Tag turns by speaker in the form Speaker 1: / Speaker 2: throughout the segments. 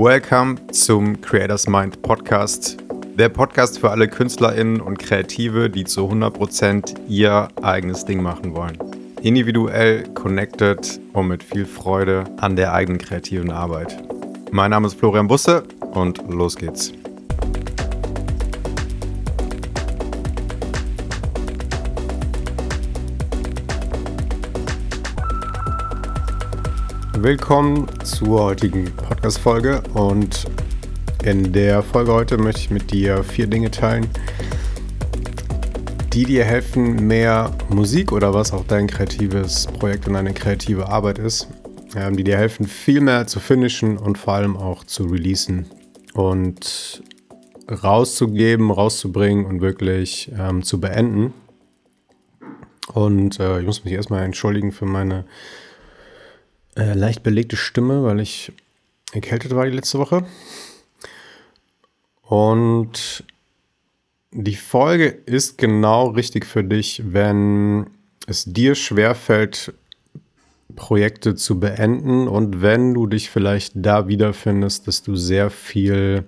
Speaker 1: Welcome zum Creators Mind Podcast. Der Podcast für alle KünstlerInnen und Kreative, die zu 100% ihr eigenes Ding machen wollen. Individuell, connected und mit viel Freude an der eigenen kreativen Arbeit. Mein Name ist Florian Busse und los geht's. Willkommen zur heutigen Podcast-Folge und in der Folge heute möchte ich mit dir vier Dinge teilen, die dir helfen, mehr Musik oder was auch dein kreatives Projekt und deine kreative Arbeit ist, ähm, die dir helfen, viel mehr zu finishen und vor allem auch zu releasen und rauszugeben, rauszubringen und wirklich ähm, zu beenden. Und äh, ich muss mich erstmal entschuldigen für meine äh, leicht belegte Stimme, weil ich erkältet war die letzte Woche. Und die Folge ist genau richtig für dich, wenn es dir schwerfällt, Projekte zu beenden und wenn du dich vielleicht da wiederfindest, dass du sehr viel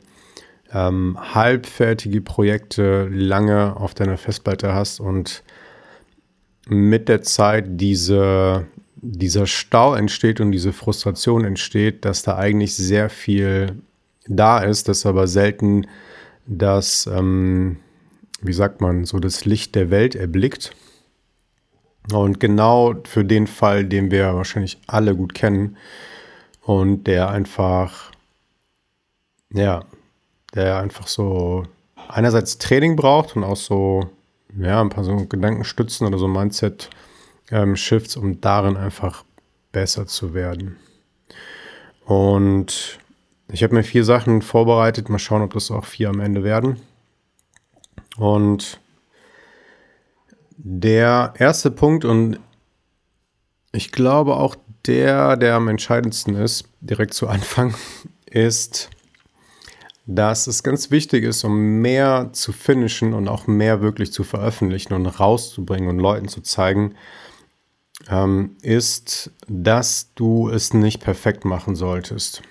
Speaker 1: ähm, halbfertige Projekte lange auf deiner Festplatte hast und mit der Zeit diese dieser Stau entsteht und diese Frustration entsteht, dass da eigentlich sehr viel da ist, dass aber selten das, ähm, wie sagt man, so das Licht der Welt erblickt. Und genau für den Fall, den wir wahrscheinlich alle gut kennen und der einfach, ja, der einfach so einerseits Training braucht und auch so, ja, ein paar so Gedankenstützen oder so Mindset- ähm, Shifts, um darin einfach besser zu werden. Und ich habe mir vier Sachen vorbereitet. Mal schauen, ob das auch vier am Ende werden. Und der erste Punkt und ich glaube auch der, der am entscheidendsten ist, direkt zu Anfang, ist, dass es ganz wichtig ist, um mehr zu finishen und auch mehr wirklich zu veröffentlichen und rauszubringen und Leuten zu zeigen, ähm, ist, dass du es nicht perfekt machen solltest.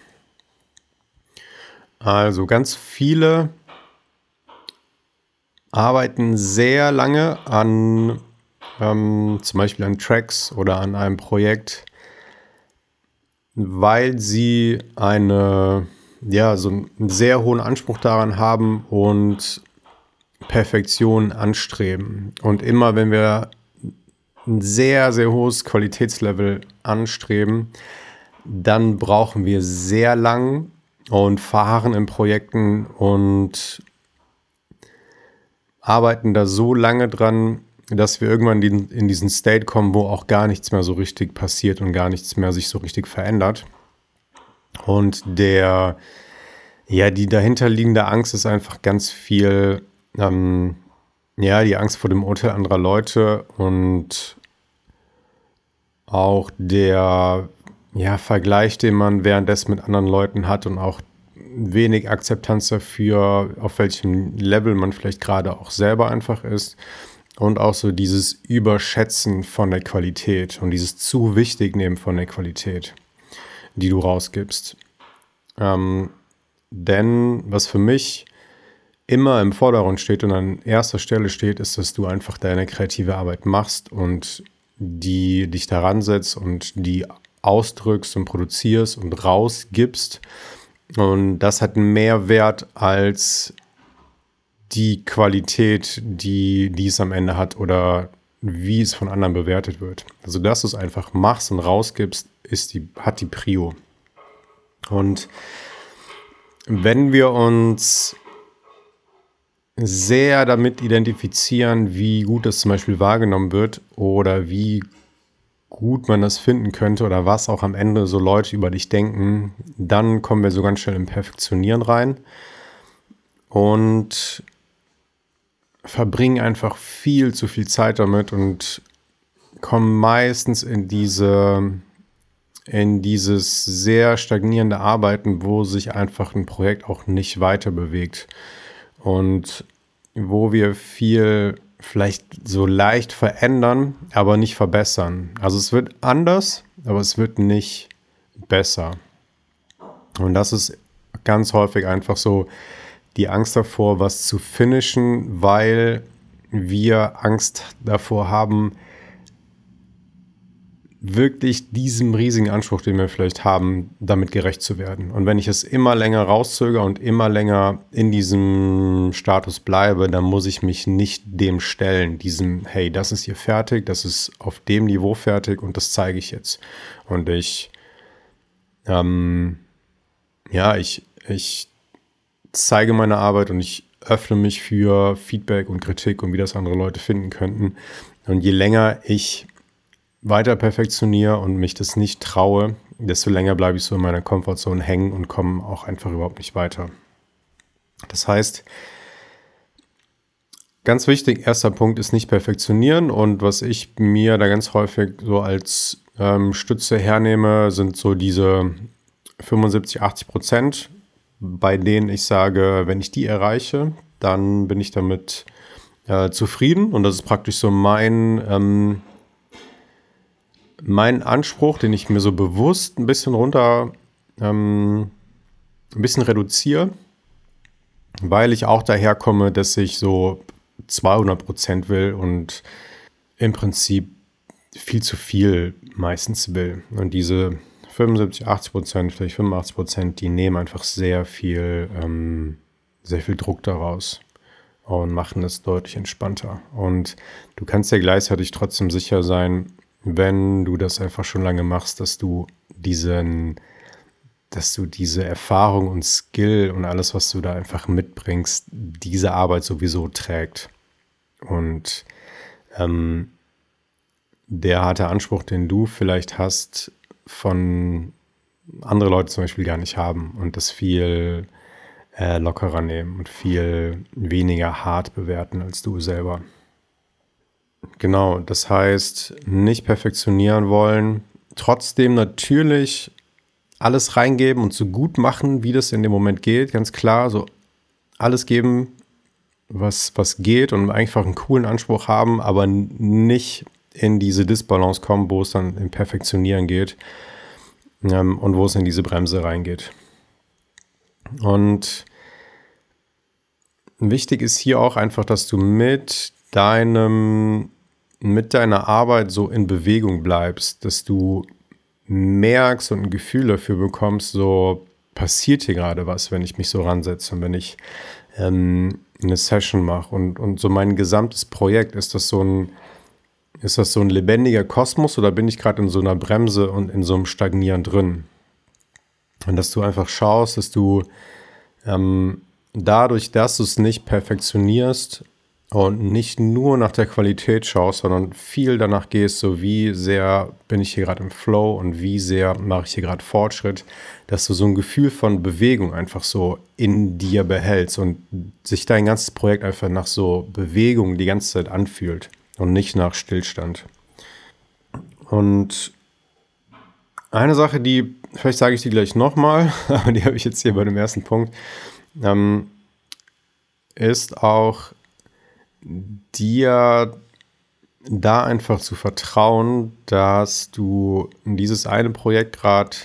Speaker 1: Also ganz viele arbeiten sehr lange an ähm, zum Beispiel an Tracks oder an einem Projekt, weil sie eine, ja, so einen sehr hohen Anspruch daran haben und Perfektion anstreben. Und immer wenn wir ein sehr, sehr hohes Qualitätslevel anstreben, dann brauchen wir sehr lang und fahren in Projekten und arbeiten da so lange dran, dass wir irgendwann in diesen State kommen, wo auch gar nichts mehr so richtig passiert und gar nichts mehr sich so richtig verändert. Und der, ja, die dahinterliegende Angst ist einfach ganz viel, ähm, ja, die Angst vor dem Urteil anderer Leute und auch der ja, Vergleich, den man währenddessen mit anderen Leuten hat und auch wenig Akzeptanz dafür, auf welchem Level man vielleicht gerade auch selber einfach ist. Und auch so dieses Überschätzen von der Qualität und dieses zu wichtig nehmen von der Qualität, die du rausgibst. Ähm, denn was für mich immer im Vordergrund steht und an erster Stelle steht, ist, dass du einfach deine kreative Arbeit machst und die dich daran setzt und die ausdrückst und produzierst und rausgibst. Und das hat mehr Wert als die Qualität, die, die es am Ende hat oder wie es von anderen bewertet wird. Also, dass du es einfach machst und rausgibst, ist die, hat die Prio. Und wenn wir uns sehr damit identifizieren, wie gut das zum Beispiel wahrgenommen wird oder wie gut man das finden könnte oder was auch am Ende so Leute über dich denken, dann kommen wir so ganz schnell im Perfektionieren rein und verbringen einfach viel zu viel Zeit damit und kommen meistens in diese in dieses sehr stagnierende Arbeiten, wo sich einfach ein Projekt auch nicht weiter bewegt und wo wir viel vielleicht so leicht verändern, aber nicht verbessern. Also es wird anders, aber es wird nicht besser. Und das ist ganz häufig einfach so die Angst davor, was zu finishen, weil wir Angst davor haben, wirklich diesem riesigen Anspruch, den wir vielleicht haben, damit gerecht zu werden. Und wenn ich es immer länger rauszögere und immer länger in diesem Status bleibe, dann muss ich mich nicht dem stellen, diesem, hey, das ist hier fertig, das ist auf dem Niveau fertig und das zeige ich jetzt. Und ich, ähm, ja, ich, ich zeige meine Arbeit und ich öffne mich für Feedback und Kritik und wie das andere Leute finden könnten. Und je länger ich weiter perfektioniere und mich das nicht traue, desto länger bleibe ich so in meiner Komfortzone hängen und komme auch einfach überhaupt nicht weiter. Das heißt, ganz wichtig, erster Punkt ist nicht perfektionieren und was ich mir da ganz häufig so als ähm, Stütze hernehme, sind so diese 75, 80 Prozent, bei denen ich sage, wenn ich die erreiche, dann bin ich damit äh, zufrieden und das ist praktisch so mein ähm, mein Anspruch, den ich mir so bewusst ein bisschen runter, ähm, ein bisschen reduziere, weil ich auch daherkomme, dass ich so 200 Prozent will und im Prinzip viel zu viel meistens will. Und diese 75, 80 Prozent, vielleicht 85 Prozent, die nehmen einfach sehr viel, ähm, sehr viel Druck daraus und machen es deutlich entspannter. Und du kannst ja gleichzeitig trotzdem sicher sein, wenn du das einfach schon lange machst, dass du diesen, dass du diese Erfahrung und Skill und alles, was du da einfach mitbringst, diese Arbeit sowieso trägt. Und ähm, der harte Anspruch, den du vielleicht hast, von andere Leute zum Beispiel gar nicht haben und das viel äh, lockerer nehmen und viel weniger hart bewerten als du selber. Genau, das heißt, nicht perfektionieren wollen, trotzdem natürlich alles reingeben und so gut machen, wie das in dem Moment geht, ganz klar, so alles geben, was, was geht und einfach einen coolen Anspruch haben, aber nicht in diese Disbalance kommen, wo es dann im Perfektionieren geht ähm, und wo es in diese Bremse reingeht. Und wichtig ist hier auch einfach, dass du mit deinem, mit deiner Arbeit so in Bewegung bleibst, dass du merkst und ein Gefühl dafür bekommst, so passiert hier gerade was, wenn ich mich so ransetze und wenn ich ähm, eine Session mache und, und so mein gesamtes Projekt, ist das so ein, ist das so ein lebendiger Kosmos oder bin ich gerade in so einer Bremse und in so einem Stagnieren drin? Und dass du einfach schaust, dass du ähm, dadurch, dass du es nicht perfektionierst, und nicht nur nach der Qualität schaust, sondern viel danach gehst, so wie sehr bin ich hier gerade im Flow und wie sehr mache ich hier gerade Fortschritt, dass du so ein Gefühl von Bewegung einfach so in dir behältst und sich dein ganzes Projekt einfach nach so Bewegung die ganze Zeit anfühlt und nicht nach Stillstand. Und eine Sache, die, vielleicht sage ich die gleich nochmal, aber die habe ich jetzt hier bei dem ersten Punkt, ähm, ist auch dir da einfach zu vertrauen, dass du dieses eine Projekt gerade,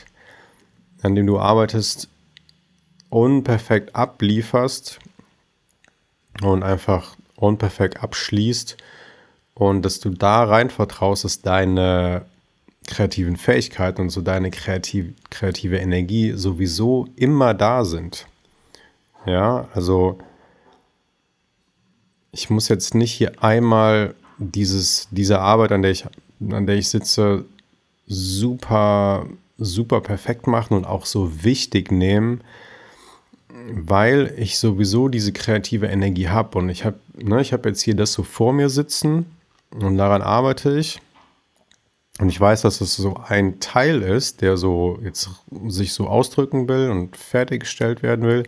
Speaker 1: an dem du arbeitest, unperfekt ablieferst und einfach unperfekt abschließt und dass du da rein vertraust, dass deine kreativen Fähigkeiten und so deine kreativ, kreative Energie sowieso immer da sind. Ja, also ich muss jetzt nicht hier einmal dieses, diese Arbeit, an der ich, an der ich sitze, super, super perfekt machen und auch so wichtig nehmen, weil ich sowieso diese kreative Energie habe. Und ich habe ne, hab jetzt hier das so vor mir sitzen und daran arbeite ich. Und ich weiß, dass es so ein Teil ist, der so jetzt sich so ausdrücken will und fertiggestellt werden will.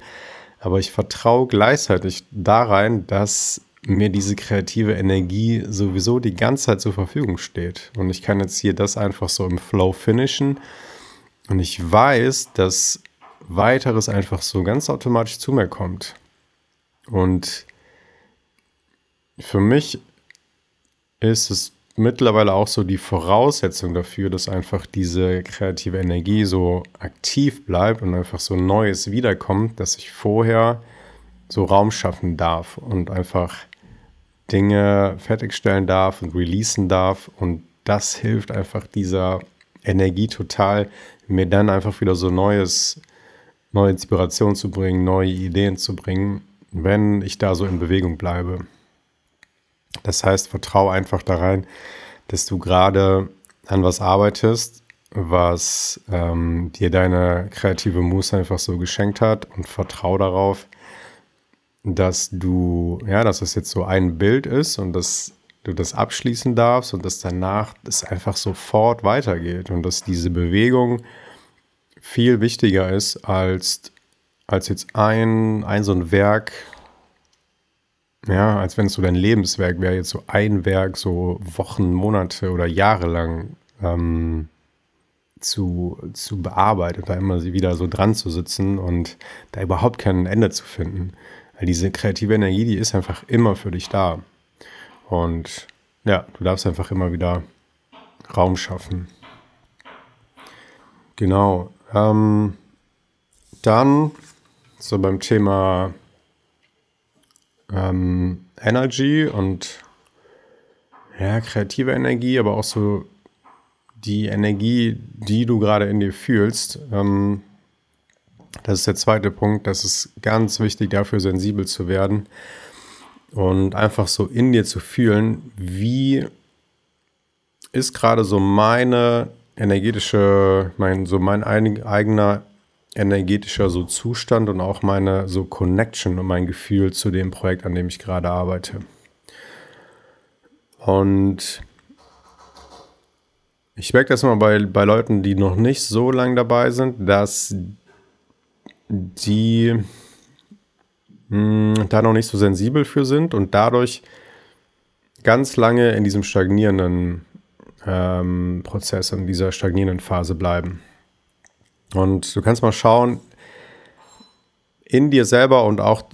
Speaker 1: Aber ich vertraue gleichzeitig da dass mir diese kreative Energie sowieso die ganze Zeit zur Verfügung steht. Und ich kann jetzt hier das einfach so im Flow finishen. Und ich weiß, dass weiteres einfach so ganz automatisch zu mir kommt. Und für mich ist es mittlerweile auch so die Voraussetzung dafür, dass einfach diese kreative Energie so aktiv bleibt und einfach so Neues wiederkommt, dass ich vorher so Raum schaffen darf und einfach Dinge fertigstellen darf und releasen darf. Und das hilft einfach dieser Energie total, mir dann einfach wieder so neues, neue Inspiration zu bringen, neue Ideen zu bringen, wenn ich da so in Bewegung bleibe. Das heißt, vertraue einfach da rein, dass du gerade an was arbeitest, was ähm, dir deine kreative Muse einfach so geschenkt hat und vertraue darauf, dass du, ja, dass es jetzt so ein Bild ist und dass du das abschließen darfst und dass danach es einfach sofort weitergeht und dass diese Bewegung viel wichtiger ist als, als jetzt ein, ein so ein Werk, ja, als wenn es so dein Lebenswerk wäre, jetzt so ein Werk so Wochen, Monate oder Jahre lang ähm, zu, zu bearbeiten und da immer wieder so dran zu sitzen und da überhaupt kein Ende zu finden. Weil diese kreative Energie, die ist einfach immer für dich da. Und ja, du darfst einfach immer wieder Raum schaffen. Genau. Ähm, dann so beim Thema ähm, Energy und ja, kreative Energie, aber auch so die Energie, die du gerade in dir fühlst. Ähm, das ist der zweite Punkt. Das ist ganz wichtig, dafür sensibel zu werden und einfach so in dir zu fühlen, wie ist gerade so meine energetische, mein, so mein eigener energetischer so Zustand und auch meine so Connection und mein Gefühl zu dem Projekt, an dem ich gerade arbeite. Und ich merke das immer bei, bei Leuten, die noch nicht so lange dabei sind, dass die mh, hm, da noch nicht so sensibel für sind und dadurch ganz lange in diesem stagnierenden ähm, Prozess, in dieser stagnierenden Phase bleiben. Und du kannst mal schauen, in dir selber und auch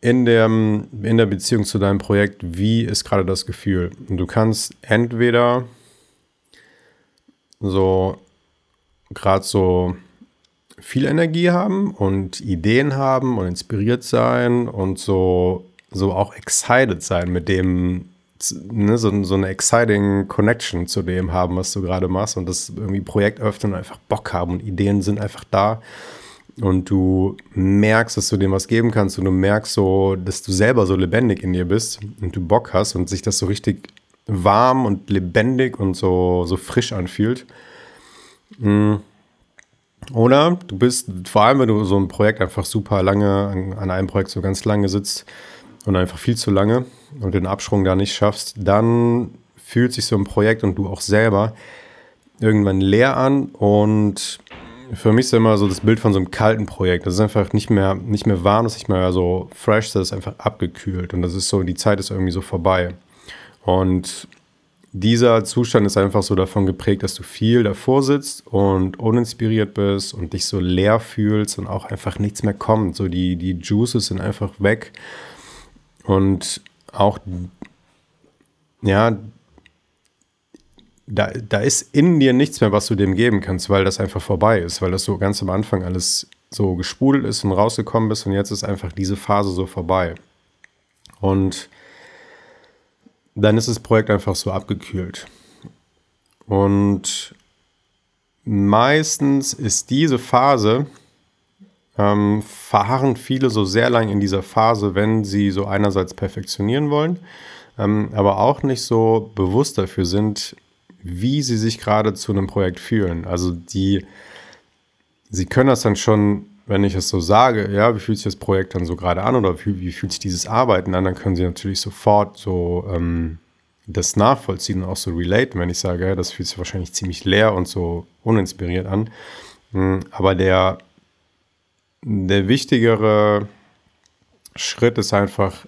Speaker 1: in der, in der Beziehung zu deinem Projekt, wie ist gerade das Gefühl? Und du kannst entweder so gerade so viel Energie haben und Ideen haben und inspiriert sein und so, so auch excited sein mit dem, ne, so, so eine exciting Connection zu dem haben, was du gerade machst und das irgendwie Projekt öffnen und einfach Bock haben und Ideen sind einfach da und du merkst, dass du dem was geben kannst und du merkst so, dass du selber so lebendig in dir bist und du Bock hast und sich das so richtig warm und lebendig und so, so frisch anfühlt. Mhm oder du bist, vor allem wenn du so ein Projekt einfach super lange, an, an einem Projekt so ganz lange sitzt und einfach viel zu lange und den Absprung da nicht schaffst, dann fühlt sich so ein Projekt und du auch selber irgendwann leer an und für mich ist immer so das Bild von so einem kalten Projekt. Das ist einfach nicht mehr, nicht mehr warm, das ist nicht mehr so fresh, das ist einfach abgekühlt und das ist so, die Zeit ist irgendwie so vorbei. Und dieser Zustand ist einfach so davon geprägt, dass du viel davor sitzt und uninspiriert bist und dich so leer fühlst und auch einfach nichts mehr kommt. So die, die Juices sind einfach weg. Und auch, ja, da, da ist in dir nichts mehr, was du dem geben kannst, weil das einfach vorbei ist, weil das so ganz am Anfang alles so gespudelt ist und rausgekommen bist und jetzt ist einfach diese Phase so vorbei. Und dann ist das Projekt einfach so abgekühlt. Und meistens ist diese Phase, ähm, verharren viele so sehr lang in dieser Phase, wenn sie so einerseits perfektionieren wollen, ähm, aber auch nicht so bewusst dafür sind, wie sie sich gerade zu einem Projekt fühlen. Also die, sie können das dann schon wenn ich es so sage, ja, wie fühlt sich das Projekt dann so gerade an oder wie, wie, fühlt sich dieses Arbeiten an, dann können sie natürlich sofort so ähm, das nachvollziehen und auch so relaten, wenn ich sage, ja, das fühlt sich wahrscheinlich ziemlich leer und so uninspiriert an. Hm, aber der, der wichtigere Schritt ist einfach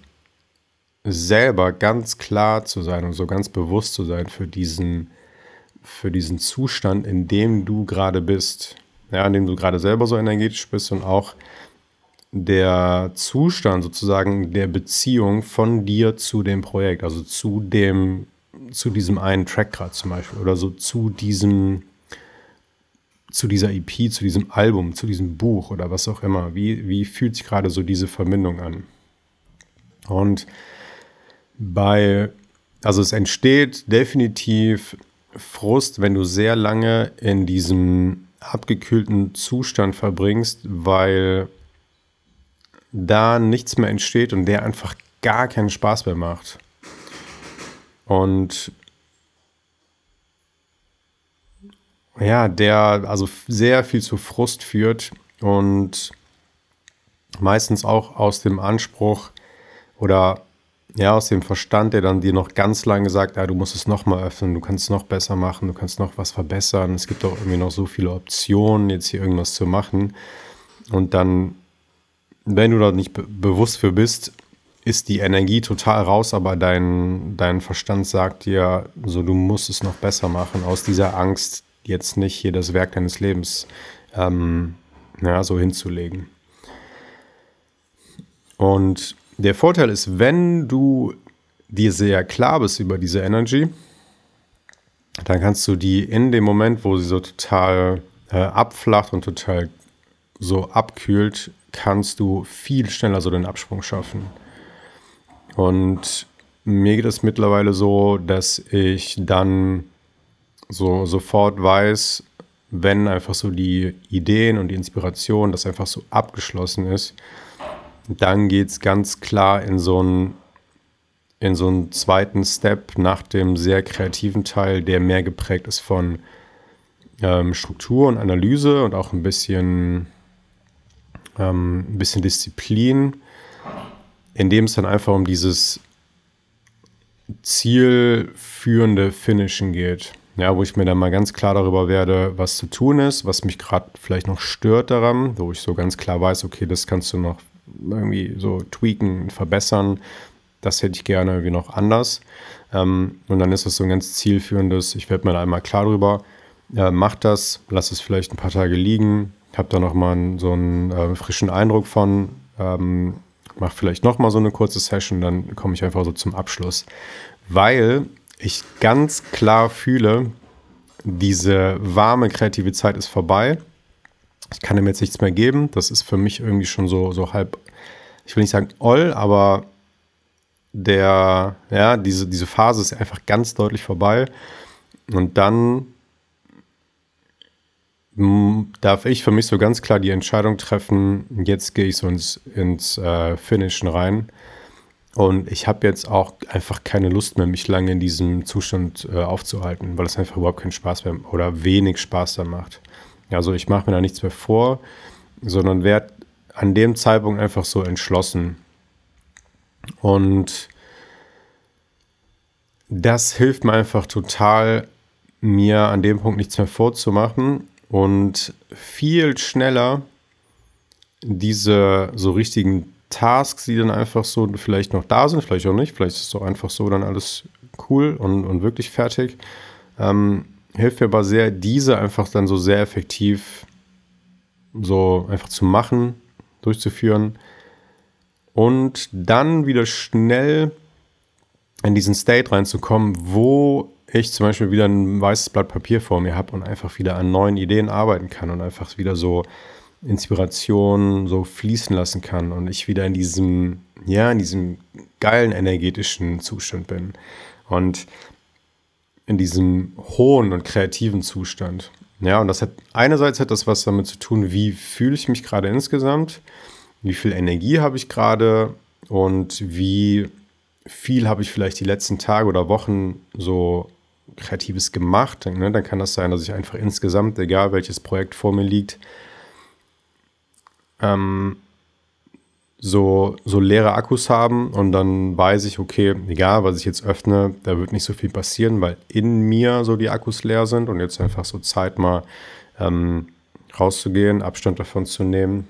Speaker 1: selber ganz klar zu sein und so ganz bewusst zu sein für diesen, für diesen Zustand, in dem du gerade bist ja, an dem du gerade selber so energetisch bist und auch der Zustand sozusagen der Beziehung von dir zu dem Projekt, also zu dem zu diesem einen Track gerade zum Beispiel oder so zu diesem, zu dieser EP, zu diesem Album, zu diesem Buch oder was auch immer? Wie, wie fühlt sich gerade so diese Verbindung an? Und bei, also es entsteht definitiv Frust, wenn du sehr lange in diesem abgekühlten Zustand verbringst, weil da nichts mehr entsteht und der einfach gar keinen Spaß mehr macht. Und ja, der also sehr viel zu Frust führt und meistens auch aus dem Anspruch oder ja, aus dem Verstand, der dann dir noch ganz lange sagt, ja, du musst es noch mal öffnen, du kannst es noch besser machen, du kannst noch was verbessern. Es gibt auch irgendwie noch so viele Optionen, jetzt hier irgendwas zu machen. Und dann, wenn du da nicht be bewusst für bist, ist die Energie total raus, aber dein, dein Verstand sagt dir, so du musst es noch besser machen, aus dieser Angst, jetzt nicht hier das Werk deines Lebens ähm, ja, so hinzulegen. Und der Vorteil ist, wenn du dir sehr klar bist über diese Energy, dann kannst du die in dem Moment, wo sie so total äh, abflacht und total so abkühlt, kannst du viel schneller so den Absprung schaffen. Und mir geht es mittlerweile so, dass ich dann so sofort weiß, wenn einfach so die Ideen und die Inspiration, das einfach so abgeschlossen ist, dann geht es ganz klar in so einen in so einen zweiten Step nach dem sehr kreativen Teil, der mehr geprägt ist von ähm, Struktur und Analyse und auch ein bisschen, ähm, ein bisschen Disziplin in dem es dann einfach um dieses zielführende Finishen geht. Ja, wo ich mir dann mal ganz klar darüber werde, was zu tun ist, was mich gerade vielleicht noch stört daran, wo ich so ganz klar weiß, okay, das kannst du noch irgendwie so tweaken, verbessern. Das hätte ich gerne irgendwie noch anders. Ähm, und dann ist das so ein ganz zielführendes, ich werde mir da einmal klar drüber, äh, mach das, lass es vielleicht ein paar Tage liegen, hab da nochmal so einen äh, frischen Eindruck von, ähm, mache vielleicht noch mal so eine kurze Session, dann komme ich einfach so zum Abschluss, weil ich ganz klar fühle, diese warme kreative Zeit ist vorbei. Ich kann dem jetzt nichts mehr geben. Das ist für mich irgendwie schon so, so halb, ich will nicht sagen all, aber der, ja, diese, diese Phase ist einfach ganz deutlich vorbei. Und dann darf ich für mich so ganz klar die Entscheidung treffen, jetzt gehe ich so ins, ins äh, Finishen rein. Und ich habe jetzt auch einfach keine Lust mehr, mich lange in diesem Zustand äh, aufzuhalten, weil es einfach überhaupt keinen Spaß mehr oder wenig Spaß da macht. Also ich mache mir da nichts mehr vor, sondern werde an dem Zeitpunkt einfach so entschlossen. Und das hilft mir einfach total, mir an dem Punkt nichts mehr vorzumachen und viel schneller diese so richtigen Tasks, die dann einfach so vielleicht noch da sind, vielleicht auch nicht, vielleicht ist es so einfach so dann alles cool und, und wirklich fertig. Ähm, hilft mir aber sehr, diese einfach dann so sehr effektiv so einfach zu machen, durchzuführen und dann wieder schnell in diesen State reinzukommen, wo ich zum Beispiel wieder ein weißes Blatt Papier vor mir habe und einfach wieder an neuen Ideen arbeiten kann und einfach wieder so Inspiration so fließen lassen kann und ich wieder in diesem, ja, in diesem geilen energetischen Zustand bin. Und in diesem hohen und kreativen Zustand. Ja, und das hat einerseits hat das was damit zu tun, wie fühle ich mich gerade insgesamt, wie viel Energie habe ich gerade und wie viel habe ich vielleicht die letzten Tage oder Wochen so Kreatives gemacht, ne, dann kann das sein, dass ich einfach insgesamt, egal welches Projekt vor mir liegt, ähm, so, so leere Akkus haben und dann weiß ich, okay, egal was ich jetzt öffne, da wird nicht so viel passieren, weil in mir so die Akkus leer sind und jetzt einfach so Zeit mal ähm, rauszugehen, Abstand davon zu nehmen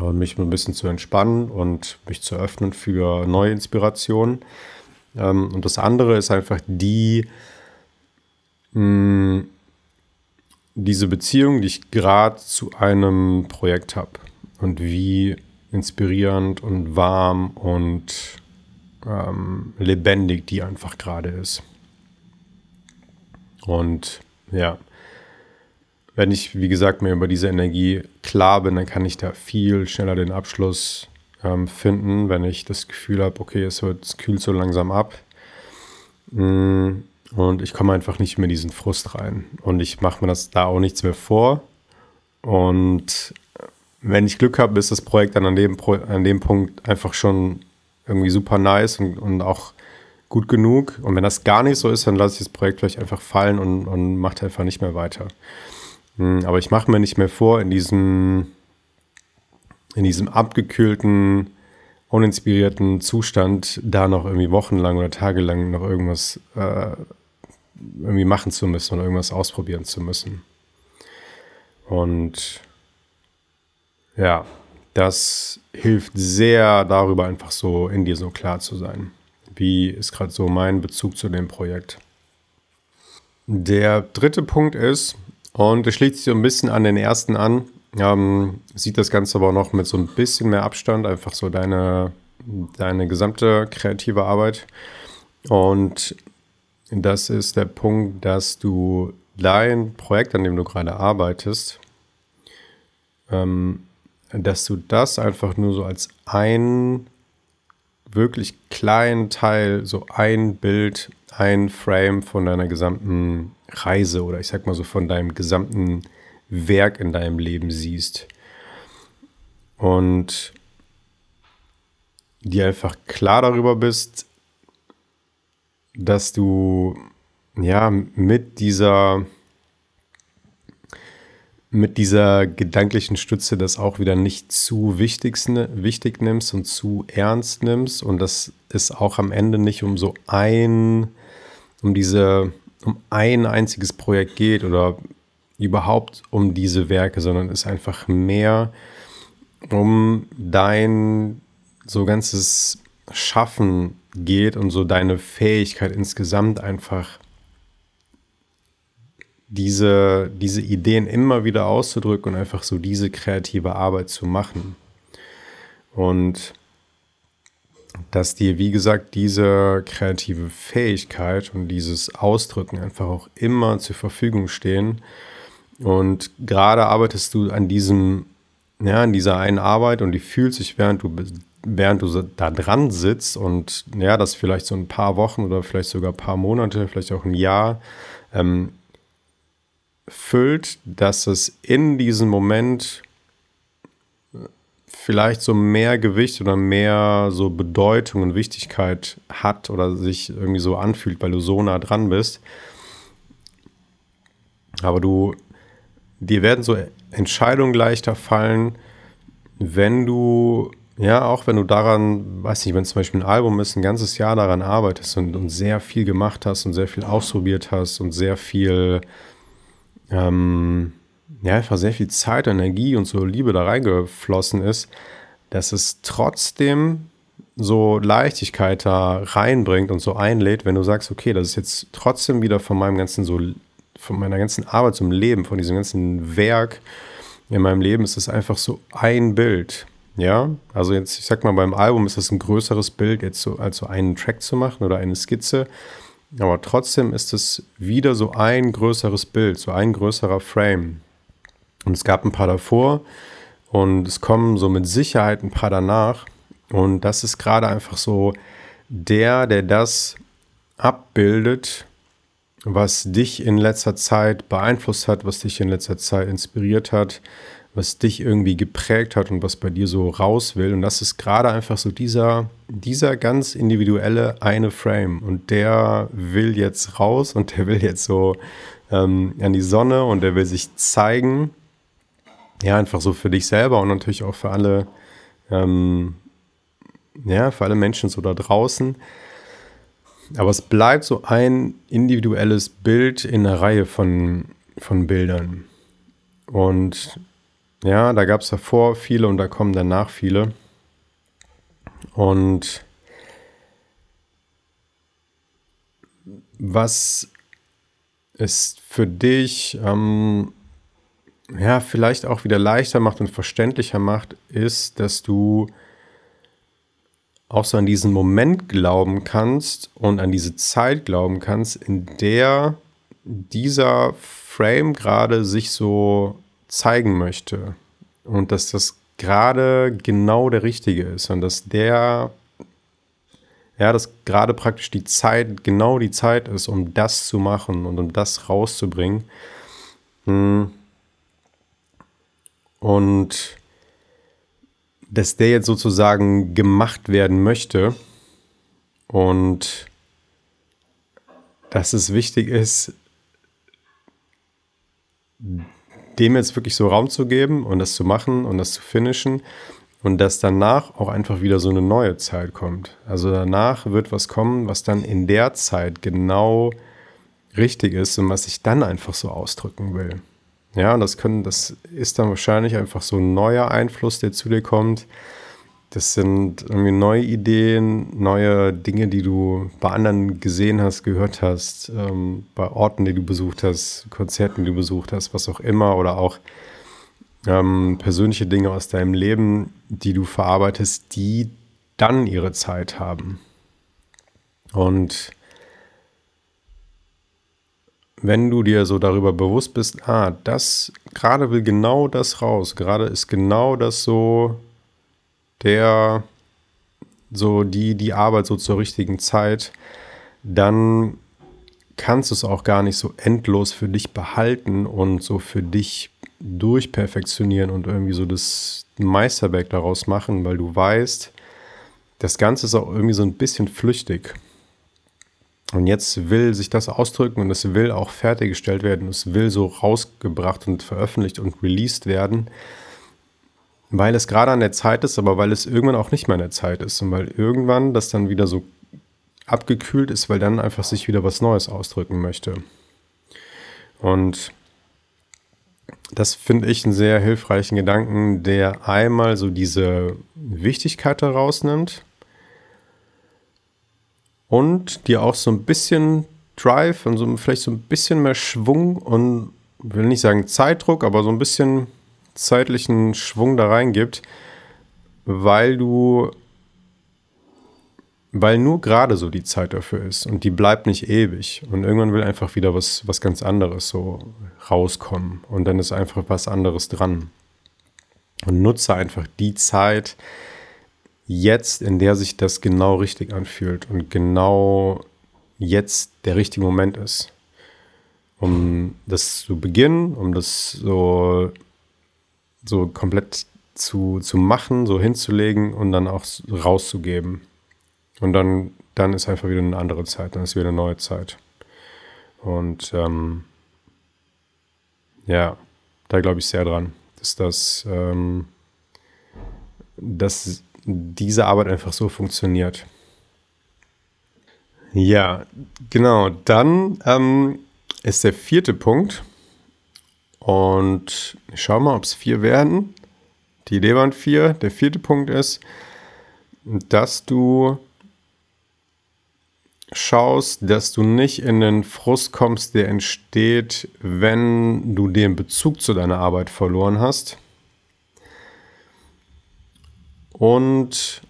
Speaker 1: und mich ein bisschen zu entspannen und mich zu öffnen für neue Inspirationen. Ähm, und das andere ist einfach die, mh, diese Beziehung, die ich gerade zu einem Projekt habe und wie inspirierend und warm und ähm, lebendig die einfach gerade ist. Und ja, wenn ich, wie gesagt, mir über diese Energie klar bin, dann kann ich da viel schneller den Abschluss ähm, finden, wenn ich das Gefühl habe, okay, es wird, es kühlt so langsam ab. Mm, und ich komme einfach nicht mehr in diesen Frust rein. Und ich mache mir das da auch nichts mehr vor. Und wenn ich Glück habe, ist das Projekt dann an dem, an dem Punkt einfach schon irgendwie super nice und, und auch gut genug. Und wenn das gar nicht so ist, dann lasse ich das Projekt vielleicht einfach fallen und, und mache einfach nicht mehr weiter. Mm, aber ich mache mir nicht mehr vor, in diesem in diesem abgekühlten, uninspirierten Zustand da noch irgendwie wochenlang oder tagelang noch irgendwas äh, irgendwie machen zu müssen oder irgendwas ausprobieren zu müssen. Und ja, das hilft sehr darüber einfach so in dir so klar zu sein. Wie ist gerade so mein Bezug zu dem Projekt? Der dritte Punkt ist, und es schließt sich so ein bisschen an den ersten an, ähm, sieht das Ganze aber noch mit so ein bisschen mehr Abstand, einfach so deine, deine gesamte kreative Arbeit. Und das ist der Punkt, dass du dein Projekt, an dem du gerade arbeitest, ähm, dass du das einfach nur so als ein wirklich kleinen Teil, so ein Bild, ein Frame von deiner gesamten Reise oder ich sag mal so von deinem gesamten Werk in deinem Leben siehst. Und dir einfach klar darüber bist, dass du ja mit dieser mit dieser gedanklichen Stütze das auch wieder nicht zu wichtig, wichtig nimmst und zu ernst nimmst und dass es auch am Ende nicht um so ein, um diese, um ein einziges Projekt geht oder überhaupt um diese Werke, sondern es einfach mehr um dein so ganzes Schaffen geht und so deine Fähigkeit insgesamt einfach diese, diese Ideen immer wieder auszudrücken und einfach so diese kreative Arbeit zu machen. Und dass dir, wie gesagt, diese kreative Fähigkeit und dieses Ausdrücken einfach auch immer zur Verfügung stehen. Und gerade arbeitest du an diesem, ja, an dieser einen Arbeit und die fühlt sich, während du, während du da dran sitzt und ja, das vielleicht so ein paar Wochen oder vielleicht sogar ein paar Monate, vielleicht auch ein Jahr, ähm, füllt, dass es in diesem Moment vielleicht so mehr Gewicht oder mehr so Bedeutung und Wichtigkeit hat oder sich irgendwie so anfühlt, weil du so nah dran bist. Aber du, dir werden so Entscheidungen leichter fallen, wenn du, ja, auch wenn du daran, weiß nicht, wenn zum Beispiel ein Album ist, ein ganzes Jahr daran arbeitest und, und sehr viel gemacht hast und sehr viel ausprobiert hast und sehr viel ähm, ja, einfach sehr viel Zeit, Energie und so Liebe da reingeflossen ist, dass es trotzdem so Leichtigkeit da reinbringt und so einlädt, wenn du sagst, okay, das ist jetzt trotzdem wieder von meinem ganzen so, von meiner ganzen Arbeit zum Leben, von diesem ganzen Werk in meinem Leben ist es einfach so ein Bild. Ja, also jetzt, ich sag mal, beim Album ist das ein größeres Bild, jetzt so als so einen Track zu machen oder eine Skizze. Aber trotzdem ist es wieder so ein größeres Bild, so ein größerer Frame. Und es gab ein paar davor und es kommen so mit Sicherheit ein paar danach. Und das ist gerade einfach so der, der das abbildet, was dich in letzter Zeit beeinflusst hat, was dich in letzter Zeit inspiriert hat, was dich irgendwie geprägt hat und was bei dir so raus will. Und das ist gerade einfach so dieser, dieser ganz individuelle eine Frame. Und der will jetzt raus und der will jetzt so ähm, an die Sonne und der will sich zeigen. Ja, einfach so für dich selber und natürlich auch für alle, ähm, ja, für alle Menschen so da draußen. Aber es bleibt so ein individuelles Bild in einer Reihe von, von Bildern. Und ja, da gab es davor viele und da kommen danach viele. Und was es für dich ähm, ja vielleicht auch wieder leichter macht und verständlicher macht, ist, dass du auch so an diesen Moment glauben kannst und an diese Zeit glauben kannst, in der dieser Frame gerade sich so zeigen möchte und dass das gerade genau der richtige ist und dass der, ja, dass gerade praktisch die Zeit, genau die Zeit ist, um das zu machen und um das rauszubringen. Hm. Und dass der jetzt sozusagen gemacht werden möchte und dass es wichtig ist, dem jetzt wirklich so Raum zu geben und das zu machen und das zu finishen und dass danach auch einfach wieder so eine neue Zeit kommt. Also danach wird was kommen, was dann in der Zeit genau richtig ist und was ich dann einfach so ausdrücken will. Ja, und das können, das ist dann wahrscheinlich einfach so ein neuer Einfluss, der zu dir kommt. Das sind irgendwie neue Ideen, neue Dinge, die du bei anderen gesehen hast, gehört hast, ähm, bei Orten, die du besucht hast, Konzerten, die du besucht hast, was auch immer, oder auch ähm, persönliche Dinge aus deinem Leben, die du verarbeitest, die dann ihre Zeit haben. Und wenn du dir so darüber bewusst bist, ah, das gerade will genau das raus, gerade ist genau das so der so die, die Arbeit so zur richtigen Zeit, dann kannst du es auch gar nicht so endlos für dich behalten und so für dich durchperfektionieren und irgendwie so das Meisterwerk daraus machen, weil du weißt, das Ganze ist auch irgendwie so ein bisschen flüchtig. Und jetzt will sich das ausdrücken und es will auch fertiggestellt werden, es will so rausgebracht und veröffentlicht und released werden weil es gerade an der Zeit ist, aber weil es irgendwann auch nicht mehr an der Zeit ist und weil irgendwann das dann wieder so abgekühlt ist, weil dann einfach sich wieder was Neues ausdrücken möchte. Und das finde ich einen sehr hilfreichen Gedanken, der einmal so diese Wichtigkeit herausnimmt und dir auch so ein bisschen Drive und so vielleicht so ein bisschen mehr Schwung und will nicht sagen Zeitdruck, aber so ein bisschen zeitlichen Schwung da reingibt, weil du, weil nur gerade so die Zeit dafür ist und die bleibt nicht ewig und irgendwann will einfach wieder was, was ganz anderes so rauskommen und dann ist einfach was anderes dran. Und nutze einfach die Zeit jetzt, in der sich das genau richtig anfühlt und genau jetzt der richtige Moment ist um das zu beginnen, um das so so komplett zu, zu machen, so hinzulegen und dann auch rauszugeben. Und dann, dann ist einfach wieder eine andere Zeit, dann ist wieder eine neue Zeit. Und ähm, ja, da glaube ich sehr dran, dass das, ähm, dass diese Arbeit einfach so funktioniert. Ja, genau. Dann ähm, ist der vierte Punkt, und ich schaue mal, ob es vier werden. Die Idee waren vier. Der vierte Punkt ist, dass du schaust, dass du nicht in den Frust kommst, der entsteht, wenn du den Bezug zu deiner Arbeit verloren hast. Und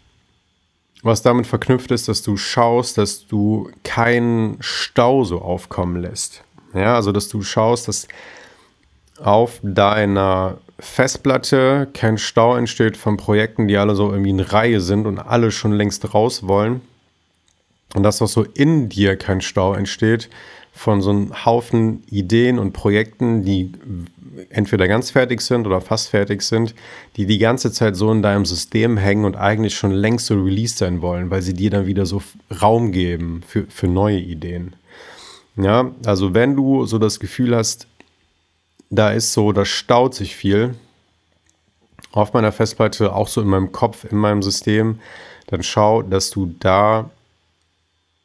Speaker 1: was damit verknüpft ist, dass du schaust, dass du keinen Stau so aufkommen lässt. Ja, also dass du schaust, dass auf deiner Festplatte kein Stau entsteht von Projekten, die alle so irgendwie in Reihe sind und alle schon längst raus wollen. Und dass auch so in dir kein Stau entsteht von so einem Haufen Ideen und Projekten, die entweder ganz fertig sind oder fast fertig sind, die die ganze Zeit so in deinem System hängen und eigentlich schon längst so released sein wollen, weil sie dir dann wieder so Raum geben für, für neue Ideen. Ja, also wenn du so das Gefühl hast, da ist so, da staut sich viel auf meiner Festplatte, auch so in meinem Kopf, in meinem System, dann schau, dass du da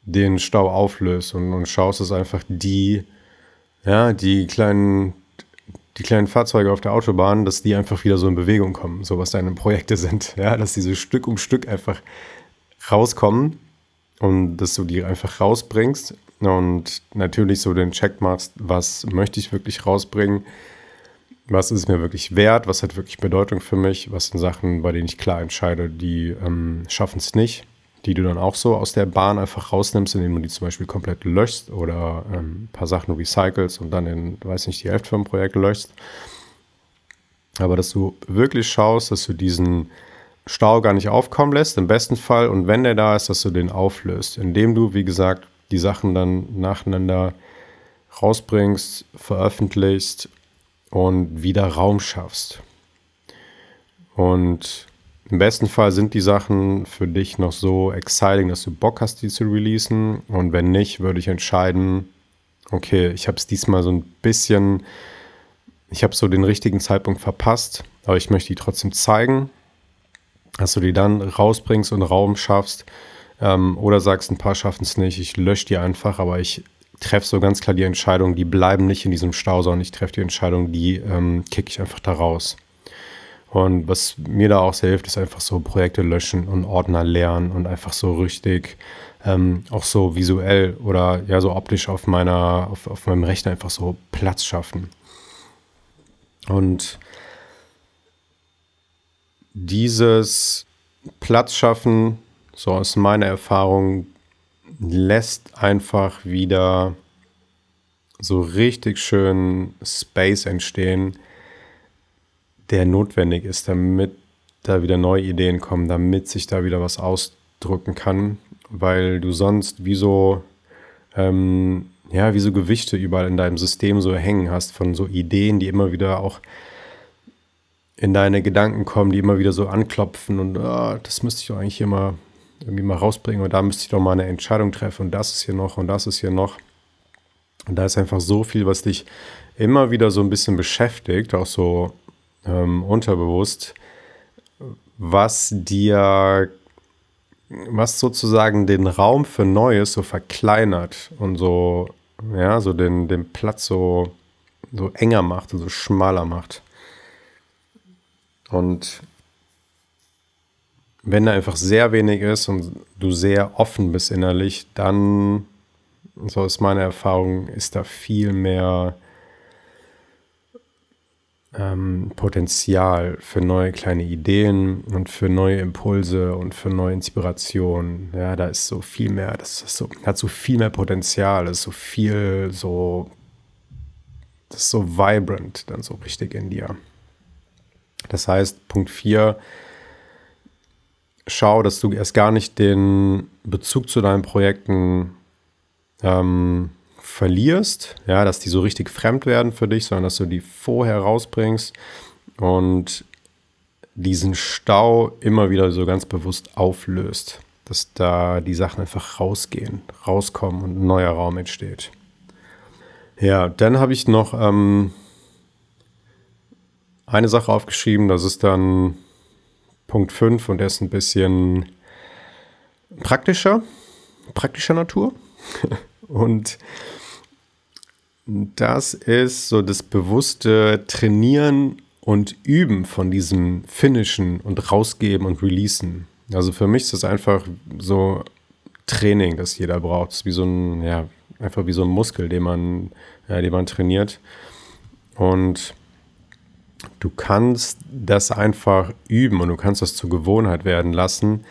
Speaker 1: den Stau auflöst und, und schaust, dass einfach die, ja, die kleinen, die kleinen Fahrzeuge auf der Autobahn, dass die einfach wieder so in Bewegung kommen, so was deine Projekte sind, ja, dass diese Stück um Stück einfach rauskommen und dass du die einfach rausbringst und natürlich so den Check machst, was möchte ich wirklich rausbringen, was ist mir wirklich wert, was hat wirklich Bedeutung für mich, was sind Sachen, bei denen ich klar entscheide, die ähm, schaffen es nicht, die du dann auch so aus der Bahn einfach rausnimmst, indem du die zum Beispiel komplett löschst oder ähm, ein paar Sachen recycelst und dann in, weiß nicht, die Hälfte vom Projekt löschst. Aber dass du wirklich schaust, dass du diesen Stau gar nicht aufkommen lässt, im besten Fall, und wenn der da ist, dass du den auflöst, indem du, wie gesagt, die Sachen dann nacheinander rausbringst, veröffentlichst und wieder Raum schaffst. Und im besten Fall sind die Sachen für dich noch so exciting, dass du Bock hast, die zu releasen. Und wenn nicht, würde ich entscheiden, okay, ich habe es diesmal so ein bisschen, ich habe so den richtigen Zeitpunkt verpasst, aber ich möchte die trotzdem zeigen, dass du die dann rausbringst und Raum schaffst. Ähm, oder sagst, ein paar schaffen es nicht, ich lösche die einfach, aber ich treffe so ganz klar die Entscheidung, die bleiben nicht in diesem Stau, sondern ich treffe die Entscheidung, die ähm, kicke ich einfach da raus. Und was mir da auch sehr hilft, ist einfach so Projekte löschen und Ordner lernen und einfach so richtig ähm, auch so visuell oder ja so optisch auf meiner, auf, auf meinem Rechner einfach so Platz schaffen. Und dieses Platz schaffen, so aus meiner Erfahrung, lässt einfach wieder so richtig schön Space entstehen, der notwendig ist, damit da wieder neue Ideen kommen, damit sich da wieder was ausdrücken kann, weil du sonst wie so, ähm, ja, wie so Gewichte überall in deinem System so hängen hast von so Ideen, die immer wieder auch in deine Gedanken kommen, die immer wieder so anklopfen und oh, das müsste ich doch eigentlich mal irgendwie mal rausbringen und da müsste ich doch mal eine Entscheidung treffen und das ist hier noch und das ist hier noch. Und da ist einfach so viel, was dich immer wieder so ein bisschen beschäftigt, auch so ähm, unterbewusst, was dir, was sozusagen den Raum für Neues so verkleinert und so, ja, so den, den Platz so, so enger macht und so schmaler macht. Und wenn da einfach sehr wenig ist und du sehr offen bist innerlich, dann, so ist meine Erfahrung, ist da viel mehr ähm, Potenzial für neue kleine Ideen und für neue Impulse und für neue Inspirationen. Ja, da ist so viel mehr, das ist so, hat so viel mehr Potenzial, ist so viel so, das ist so vibrant dann so richtig in dir. Das heißt, Punkt 4, schau, dass du erst gar nicht den Bezug zu deinen Projekten ähm, verlierst, ja, dass die so richtig fremd werden für dich, sondern dass du die vorher rausbringst und diesen Stau immer wieder so ganz bewusst auflöst, dass da die Sachen einfach rausgehen, rauskommen und ein neuer Raum entsteht. Ja, dann habe ich noch ähm, eine Sache aufgeschrieben, das ist dann Punkt 5 und der ist ein bisschen praktischer, praktischer Natur. und das ist so das bewusste Trainieren und Üben von diesem Finishen und Rausgeben und Releasen. Also für mich ist das einfach so Training, das jeder braucht. Das ist wie so ein, ja, einfach wie so ein Muskel, den man, ja, den man trainiert. Und du kannst das einfach üben und du kannst das zur Gewohnheit werden lassen.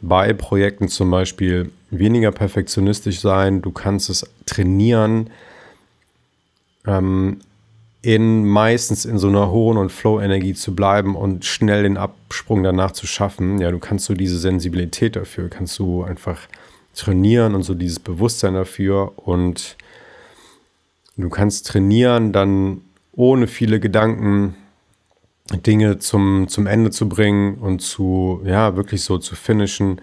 Speaker 1: Bei Projekten zum Beispiel weniger perfektionistisch sein, du kannst es trainieren, ähm, in meistens in so einer hohen und Flow-Energie zu bleiben und schnell den Absprung danach zu schaffen. Ja, du kannst so diese Sensibilität dafür, kannst du einfach trainieren und so dieses Bewusstsein dafür und du kannst trainieren, dann ohne viele Gedanken Dinge zum, zum Ende zu bringen und zu, ja, wirklich so zu finishen.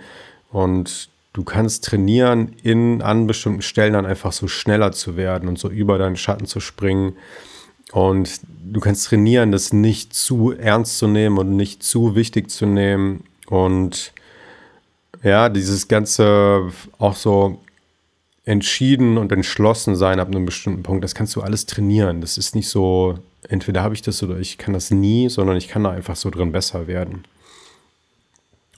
Speaker 1: Und du kannst trainieren, in, an bestimmten Stellen dann einfach so schneller zu werden und so über deinen Schatten zu springen. Und du kannst trainieren, das nicht zu ernst zu nehmen und nicht zu wichtig zu nehmen. Und ja, dieses Ganze auch so entschieden und entschlossen sein ab einem bestimmten Punkt, das kannst du alles trainieren. Das ist nicht so, entweder habe ich das oder ich kann das nie, sondern ich kann da einfach so drin besser werden.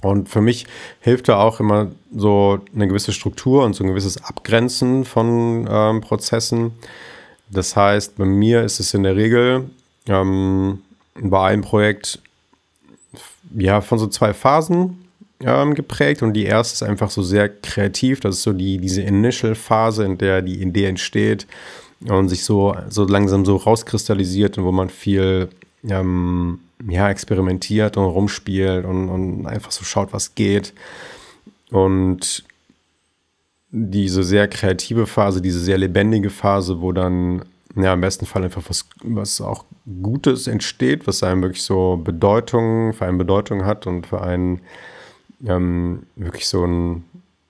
Speaker 1: Und für mich hilft da auch immer so eine gewisse Struktur und so ein gewisses Abgrenzen von ähm, Prozessen. Das heißt, bei mir ist es in der Regel ähm, bei einem Projekt ja von so zwei Phasen. ähm, geprägt und die erste ist einfach so sehr kreativ. Das ist so die, diese Initial-Phase, in der die Idee entsteht und sich so, so langsam so rauskristallisiert und wo man viel ähm, ja, experimentiert und rumspielt und, und einfach so schaut, was geht. Und diese sehr kreative Phase, diese sehr lebendige Phase, wo dann ja im besten Fall einfach was, was auch Gutes entsteht, was einem wirklich so Bedeutung, für einen Bedeutung hat und für einen ähm, wirklich so einen,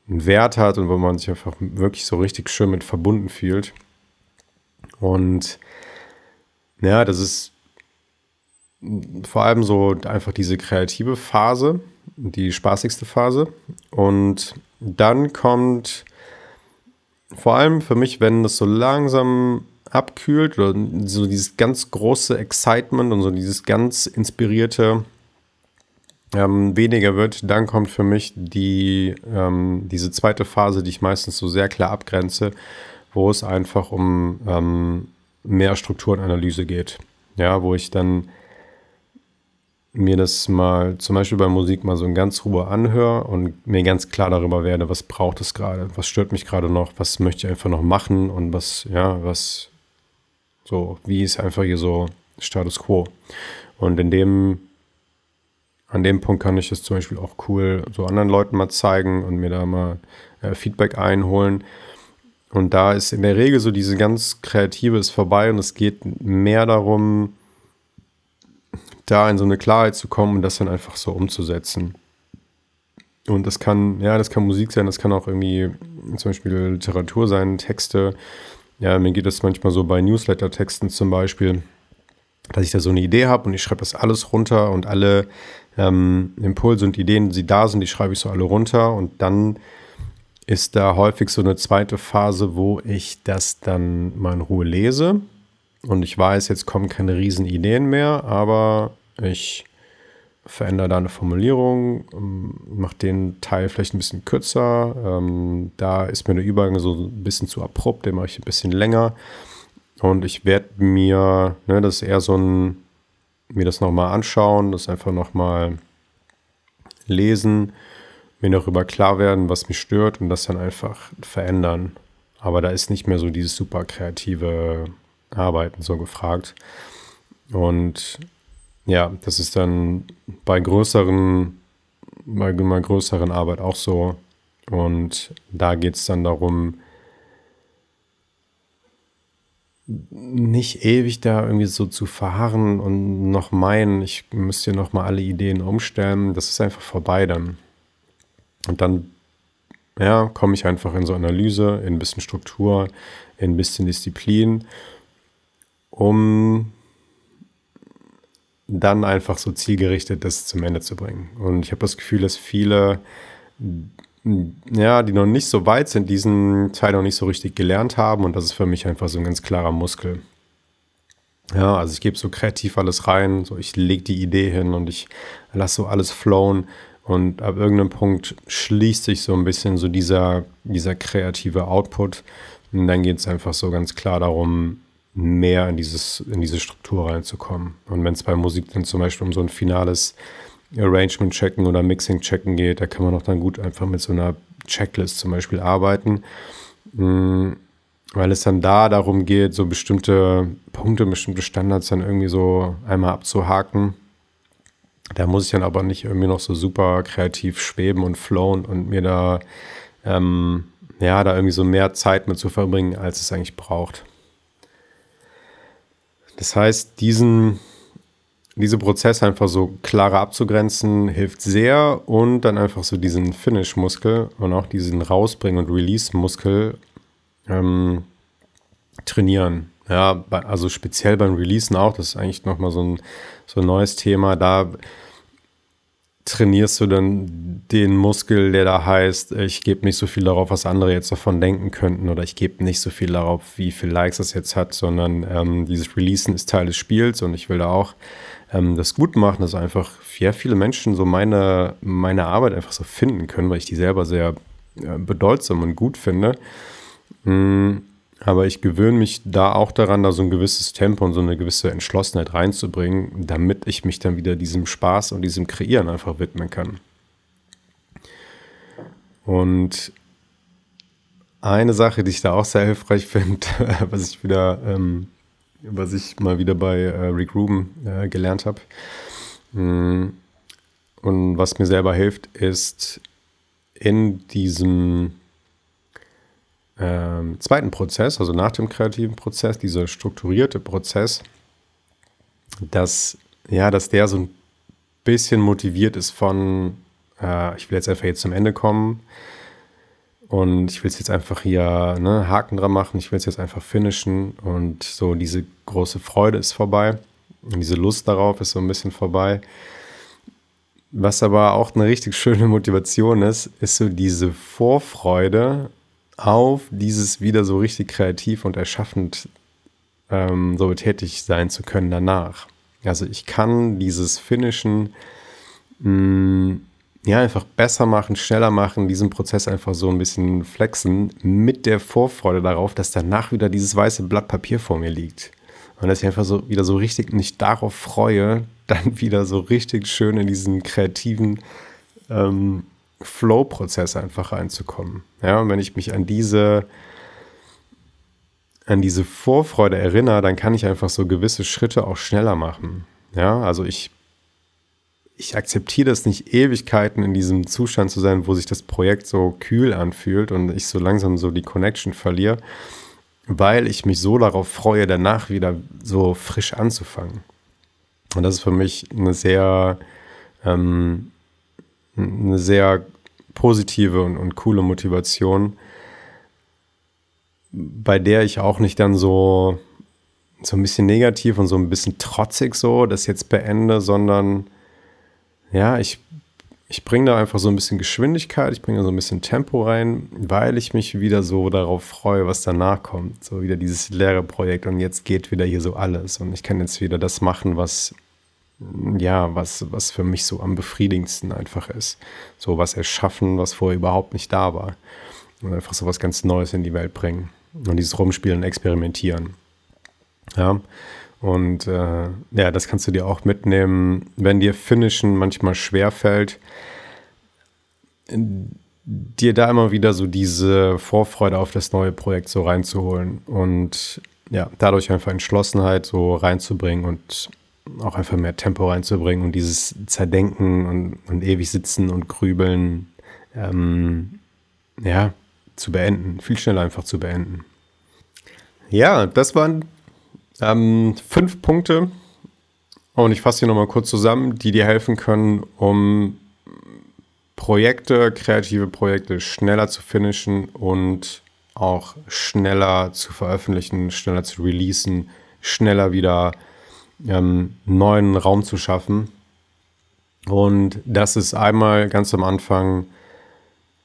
Speaker 1: einen Wert hat und wo man sich einfach wirklich so richtig schön mit verbunden fühlt. Und ja, das ist vor allem so einfach diese kreative Phase, die spaßigste Phase. Und dann kommt vor allem für mich, wenn das so langsam abkühlt oder so dieses ganz große Excitement und so dieses ganz inspirierte ähm, weniger wird, dann kommt für mich die, ähm, diese zweite Phase, die ich meistens so sehr klar abgrenze, wo es einfach um ähm, mehr Strukturenanalyse geht. Ja, wo ich dann mir das mal zum Beispiel bei Musik mal so in ganz Ruhe anhöre und mir ganz klar darüber werde, was braucht es gerade, was stört mich gerade noch, was möchte ich einfach noch machen und was, ja, was so, wie ist einfach hier so Status quo. Und in dem an dem Punkt kann ich es zum Beispiel auch cool so anderen Leuten mal zeigen und mir da mal äh, Feedback einholen. Und da ist in der Regel so diese ganz Kreative ist vorbei und es geht mehr darum, da in so eine Klarheit zu kommen und das dann einfach so umzusetzen. Und das kann, ja, das kann Musik sein, das kann auch irgendwie zum Beispiel Literatur sein, Texte. Ja, mir geht das manchmal so bei Newsletter-Texten zum Beispiel, dass ich da so eine Idee habe und ich schreibe das alles runter und alle ähm, Impulse und Ideen, die da sind, die schreibe ich so alle runter und dann ist da häufig so eine zweite Phase, wo ich das dann mal in Ruhe lese und ich weiß, jetzt kommen keine riesen Ideen mehr, aber ich verändere da eine Formulierung, ähm, mache den Teil vielleicht ein bisschen kürzer. Ähm, da ist mir der Übergang so ein bisschen zu abrupt, den mache ich ein bisschen länger. Und ich werde mir, ne, das ist eher so ein mir das nochmal anschauen, das einfach nochmal lesen, mir darüber klar werden, was mich stört und das dann einfach verändern. Aber da ist nicht mehr so dieses super kreative Arbeiten so gefragt. Und ja, das ist dann bei größeren, bei einer größeren Arbeit auch so. Und da geht es dann darum, nicht ewig da irgendwie so zu verharren und noch meinen, ich müsste hier nochmal alle Ideen umstellen. Das ist einfach vorbei dann. Und dann, ja, komme ich einfach in so Analyse, in ein bisschen Struktur, in ein bisschen Disziplin, um dann einfach so zielgerichtet das zum Ende zu bringen. Und ich habe das Gefühl, dass viele ja, die noch nicht so weit sind, diesen Teil noch nicht so richtig gelernt haben und das ist für mich einfach so ein ganz klarer Muskel. Ja, also ich gebe so kreativ alles rein, so ich lege die Idee hin und ich lasse so alles flowen und ab irgendeinem Punkt schließt sich so ein bisschen so dieser, dieser kreative Output und dann geht es einfach so ganz klar darum, mehr in, dieses, in diese Struktur reinzukommen. Und wenn es bei Musik dann zum Beispiel um so ein finales Arrangement checken oder Mixing checken geht, da kann man auch dann gut einfach mit so einer Checklist zum Beispiel arbeiten, mm, weil es dann da darum geht, so bestimmte Punkte, bestimmte Standards dann irgendwie so einmal abzuhaken. Da muss ich dann aber nicht irgendwie noch so super kreativ schweben und flowen und mir da, ähm, ja, da irgendwie so mehr Zeit mit zu verbringen, als es eigentlich braucht. Das heißt, diesen, diese Prozesse einfach so klarer abzugrenzen, hilft sehr und dann einfach so diesen Finish-Muskel und auch diesen Rausbringen- und Release-Muskel ähm, trainieren. Ja, also speziell beim Releasen auch, das ist eigentlich nochmal so ein, so ein neues Thema. Da trainierst du dann den Muskel, der da heißt, ich gebe nicht so viel darauf, was andere jetzt davon denken könnten oder ich gebe nicht so viel darauf, wie viele Likes das jetzt hat, sondern ähm, dieses Releasen ist Teil des Spiels und ich will da auch ähm, das gut machen, dass einfach ja, viele Menschen so meine, meine Arbeit einfach so finden können, weil ich die selber sehr äh, bedeutsam und gut finde. Mhm. Aber ich gewöhne mich da auch daran, da so ein gewisses Tempo und so eine gewisse Entschlossenheit reinzubringen, damit ich mich dann wieder diesem Spaß und diesem Kreieren einfach widmen kann. Und eine Sache, die ich da auch sehr hilfreich finde, was ich wieder, ähm, was ich mal wieder bei äh, Rick Rubin äh, gelernt habe mm, und was mir selber hilft, ist in diesem ähm, zweiten Prozess, also nach dem kreativen Prozess, dieser strukturierte Prozess, dass ja, dass der so ein bisschen motiviert ist von, äh, ich will jetzt einfach jetzt zum Ende kommen und ich will es jetzt einfach hier ne, Haken dran machen, ich will es jetzt einfach finishen und so diese große Freude ist vorbei und diese Lust darauf ist so ein bisschen vorbei. Was aber auch eine richtig schöne Motivation ist, ist so diese Vorfreude auf dieses wieder so richtig kreativ und erschaffend ähm, so tätig sein zu können danach. Also ich kann dieses Finishen mh, mm, ja einfach besser machen, schneller machen, diesen Prozess einfach so ein bisschen flexen mit der Vorfreude darauf, dass danach wieder dieses weiße Blatt Papier vor mir liegt. Und dass ich einfach so wieder so richtig mich darauf freue, dann wieder so richtig schön in diesen kreativen ähm, Flow-Prozess einfach reinzukommen. Ja, und wenn ich mich an diese an diese Vorfreude erinnere, dann kann ich einfach so gewisse Schritte auch schneller machen. Ja, also ich, ich akzeptiere das nicht Ewigkeiten in diesem Zustand zu sein, wo sich das Projekt so kühl anfühlt und ich so langsam so die Connection verliere, weil ich mich so darauf freue, danach wieder so frisch anzufangen. Und das ist für mich eine sehr, ähm, eine sehr positive und, und coole Motivation, bei der ich auch nicht dann so, so ein bisschen negativ und so ein bisschen trotzig so das jetzt beende, sondern ja, ich, ich bringe da einfach so ein bisschen Geschwindigkeit, ich bringe da so ein bisschen Tempo rein, weil ich mich wieder so darauf freue, was danach kommt. So wieder dieses leere Projekt und jetzt geht wieder hier so alles und ich kann jetzt wieder das machen, was ja, was, was für mich so am befriedigendsten einfach ist. So was erschaffen, was vorher überhaupt nicht da war. Und einfach so was ganz Neues in die Welt bringen und dieses Rumspielen, Experimentieren. Ja, und äh, ja, das kannst du dir auch mitnehmen, wenn dir Finishen manchmal schwerfällt, dir da immer wieder so diese Vorfreude auf das neue Projekt so reinzuholen und ja, dadurch einfach Entschlossenheit so reinzubringen und auch einfach mehr Tempo reinzubringen und dieses Zerdenken und, und ewig sitzen und grübeln, ähm, ja, zu beenden, viel schneller einfach zu beenden. Ja, das waren ähm, fünf Punkte und ich fasse hier nochmal kurz zusammen, die dir helfen können, um Projekte, kreative Projekte schneller zu finishen und auch schneller zu veröffentlichen, schneller zu releasen, schneller wieder ähm, neuen Raum zu schaffen. Und das ist einmal ganz am Anfang,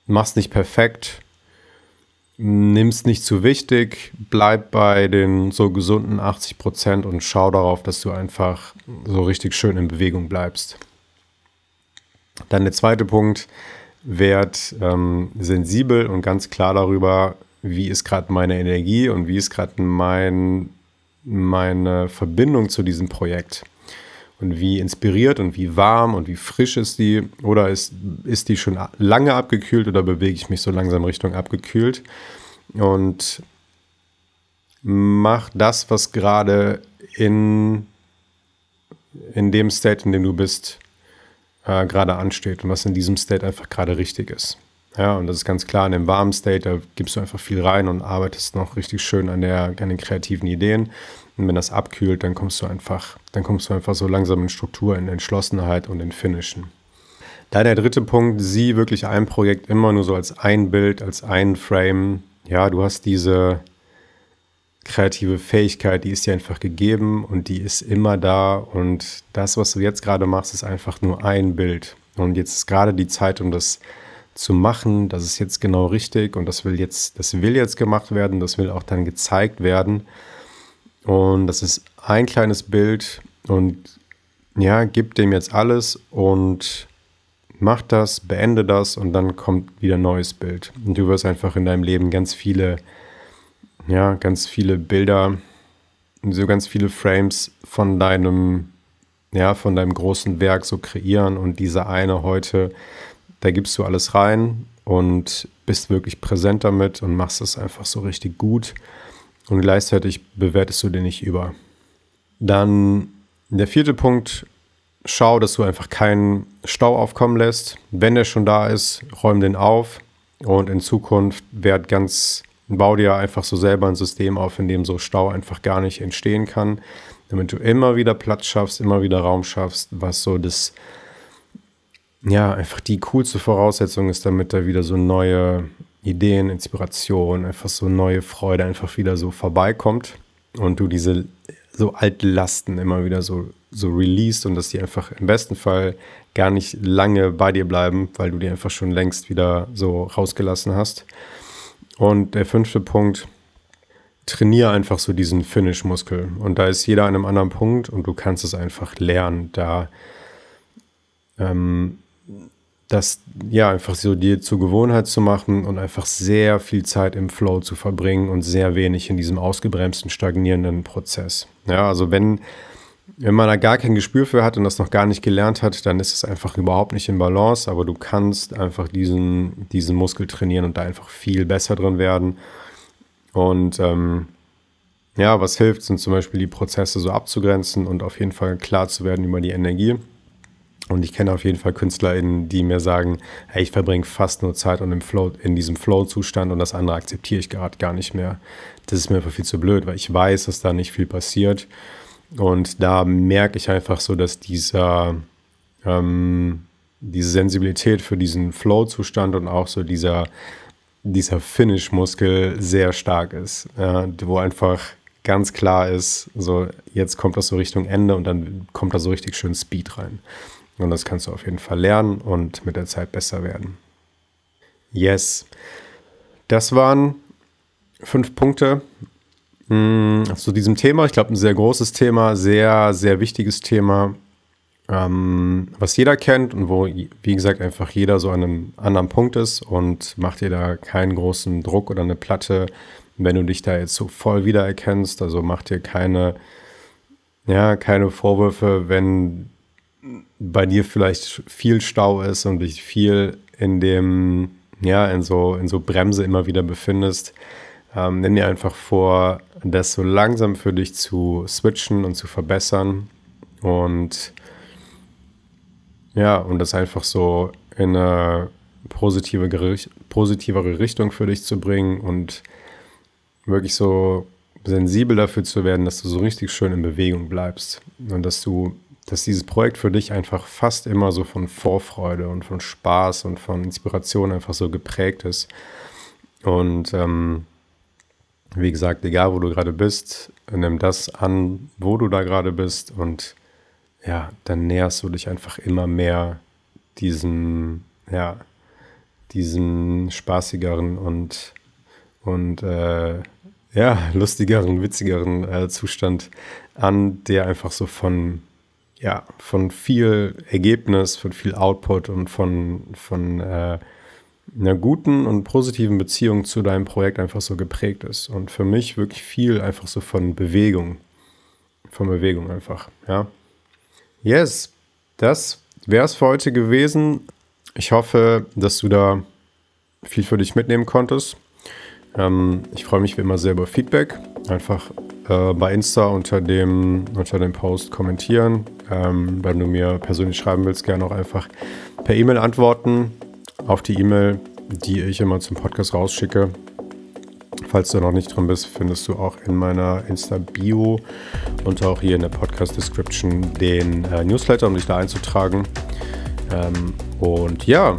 Speaker 1: mach's nicht perfekt, nimm's nicht zu wichtig, bleib bei den so gesunden 80 Prozent und schau darauf, dass du einfach so richtig schön in Bewegung bleibst. Dann der zweite Punkt, werd ähm, sensibel und ganz klar darüber, wie ist gerade meine Energie und wie ist gerade mein, meine Verbindung zu diesem Projekt. Und wie inspiriert und wie warm und wie frisch ist die? Oder ist, ist die schon lange abgekühlt oder bewege ich mich so langsam Richtung abgekühlt? Und mach das, was gerade in, in dem State, in dem du bist, äh, gerade ansteht und was in diesem State einfach gerade richtig ist. Ja, und das ist ganz klar, in dem warmen State, da gibst du einfach viel rein und arbeitest noch richtig schön an, der, an den kreativen Ideen. Und wenn das abkühlt, dann kommst du einfach, dann kommst du einfach so langsam in Struktur, in Entschlossenheit und in Finishen. Da der dritte Punkt, sieh wirklich ein Projekt immer nur so als ein Bild, als ein Frame. Ja, du hast diese kreative Fähigkeit, die ist dir einfach gegeben und die ist immer da. Und das, was du jetzt gerade machst, ist einfach nur ein Bild. Und jetzt ist gerade die Zeit, um das zu machen, das ist jetzt genau richtig und das will jetzt, das will jetzt gemacht werden, das will auch dann gezeigt werden. Und das ist ein kleines Bild und ja, gib dem jetzt alles und mach das, beende das und dann kommt wieder ein neues Bild. Und du wirst einfach in deinem Leben ganz viele, ja, ganz viele Bilder, so ganz viele Frames von deinem, ja, von deinem großen Werk so kreieren und diese eine heute da gibst du alles rein und bist wirklich präsent damit und machst es einfach so richtig gut und gleichzeitig bewertest du den nicht über. Dann der vierte Punkt, schau, dass du einfach keinen Stau aufkommen lässt. Wenn der schon da ist, räum den auf und in Zukunft werd ganz, bau dir einfach so selber ein System auf, in dem so Stau einfach gar nicht entstehen kann, damit du immer wieder Platz schaffst, immer wieder Raum schaffst, was so das, ja, einfach die coolste Voraussetzung ist, damit da wieder so neue Ideen, Inspiration, einfach so neue Freude einfach wieder so vorbeikommt und du diese so alte Lasten immer wieder so, so released und dass die einfach im besten Fall gar nicht lange bei dir bleiben, weil du die einfach schon längst wieder so rausgelassen hast. Und der fünfte Punkt, trainiere einfach so diesen Finish-Muskel. Und da ist jeder an einem anderen Punkt und du kannst es einfach lernen, da ähm, das ja einfach so dir zur Gewohnheit zu machen und einfach sehr viel Zeit im Flow zu verbringen und sehr wenig in diesem ausgebremsten, stagnierenden Prozess. Ja, also wenn, wenn man da gar kein Gespür für hat und das noch gar nicht gelernt hat, dann ist es einfach überhaupt nicht in Balance, aber du kannst einfach diesen, diesen Muskel trainieren und da einfach viel besser drin werden. Und ähm, ja, was hilft, sind zum Beispiel die Prozesse so abzugrenzen und auf jeden Fall klar zu werden über die Energie und ich kenne auf jeden Fall KünstlerInnen, die mir sagen, hey, ich verbringe fast nur Zeit und im Flow, in diesem Flow-Zustand und das andere akzeptiere ich gerade gar nicht mehr. Das ist mir einfach viel zu blöd, weil ich weiß, dass da nicht viel passiert. Und da merke ich einfach so, dass dieser, ähm, diese Sensibilität für diesen Flow-Zustand und auch so dieser, dieser Finish-Muskel sehr stark ist. Ja, wo einfach ganz klar ist, so jetzt kommt das so Richtung Ende und dann kommt da so richtig schön Speed rein. Und das kannst du auf jeden Fall lernen und mit der Zeit besser werden. Yes. Das waren fünf Punkte mm, zu diesem Thema. Ich glaube, ein sehr großes Thema, sehr, sehr wichtiges Thema, ähm, was jeder kennt und wo, wie gesagt, einfach jeder so an einem anderen Punkt ist und macht dir da keinen großen Druck oder eine Platte, wenn du dich da jetzt so voll wiedererkennst. Also mach dir keine, ja, keine Vorwürfe, wenn bei dir vielleicht viel Stau ist und dich viel in dem, ja, in so, in so Bremse immer wieder befindest, ähm, nimm dir einfach vor, das so langsam für dich zu switchen und zu verbessern und ja, und das einfach so in eine positive, positivere Richtung für dich zu bringen und wirklich so sensibel dafür zu werden, dass du so richtig schön in Bewegung bleibst und dass du dass dieses Projekt für dich einfach fast immer so von Vorfreude und von Spaß und von Inspiration einfach so geprägt ist. Und ähm, wie gesagt, egal wo du gerade bist, nimm das an, wo du da gerade bist und ja, dann näherst du dich einfach immer mehr diesem, ja, diesem spaßigeren und, und äh, ja, lustigeren, witzigeren äh, Zustand an, der einfach so von ja, von viel Ergebnis, von viel Output und von, von äh, einer guten und positiven Beziehung zu deinem Projekt einfach so geprägt ist. Und für mich wirklich viel einfach so von Bewegung. Von Bewegung einfach, ja. Yes, das wäre es für heute gewesen. Ich hoffe, dass du da viel für dich mitnehmen konntest. Ähm, ich freue mich wie immer sehr über Feedback. Einfach äh, bei Insta unter dem, unter dem Post kommentieren. Ähm, wenn du mir persönlich schreiben willst, gerne auch einfach per E-Mail antworten auf die E-Mail, die ich immer zum Podcast rausschicke. Falls du noch nicht drin bist, findest du auch in meiner Insta-Bio und auch hier in der Podcast-Description den äh, Newsletter, um dich da einzutragen. Ähm, und ja,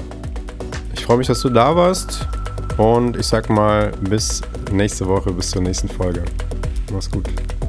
Speaker 1: ich freue mich, dass du da warst. Und ich sag mal, bis nächste Woche, bis zur nächsten Folge. Mach's gut.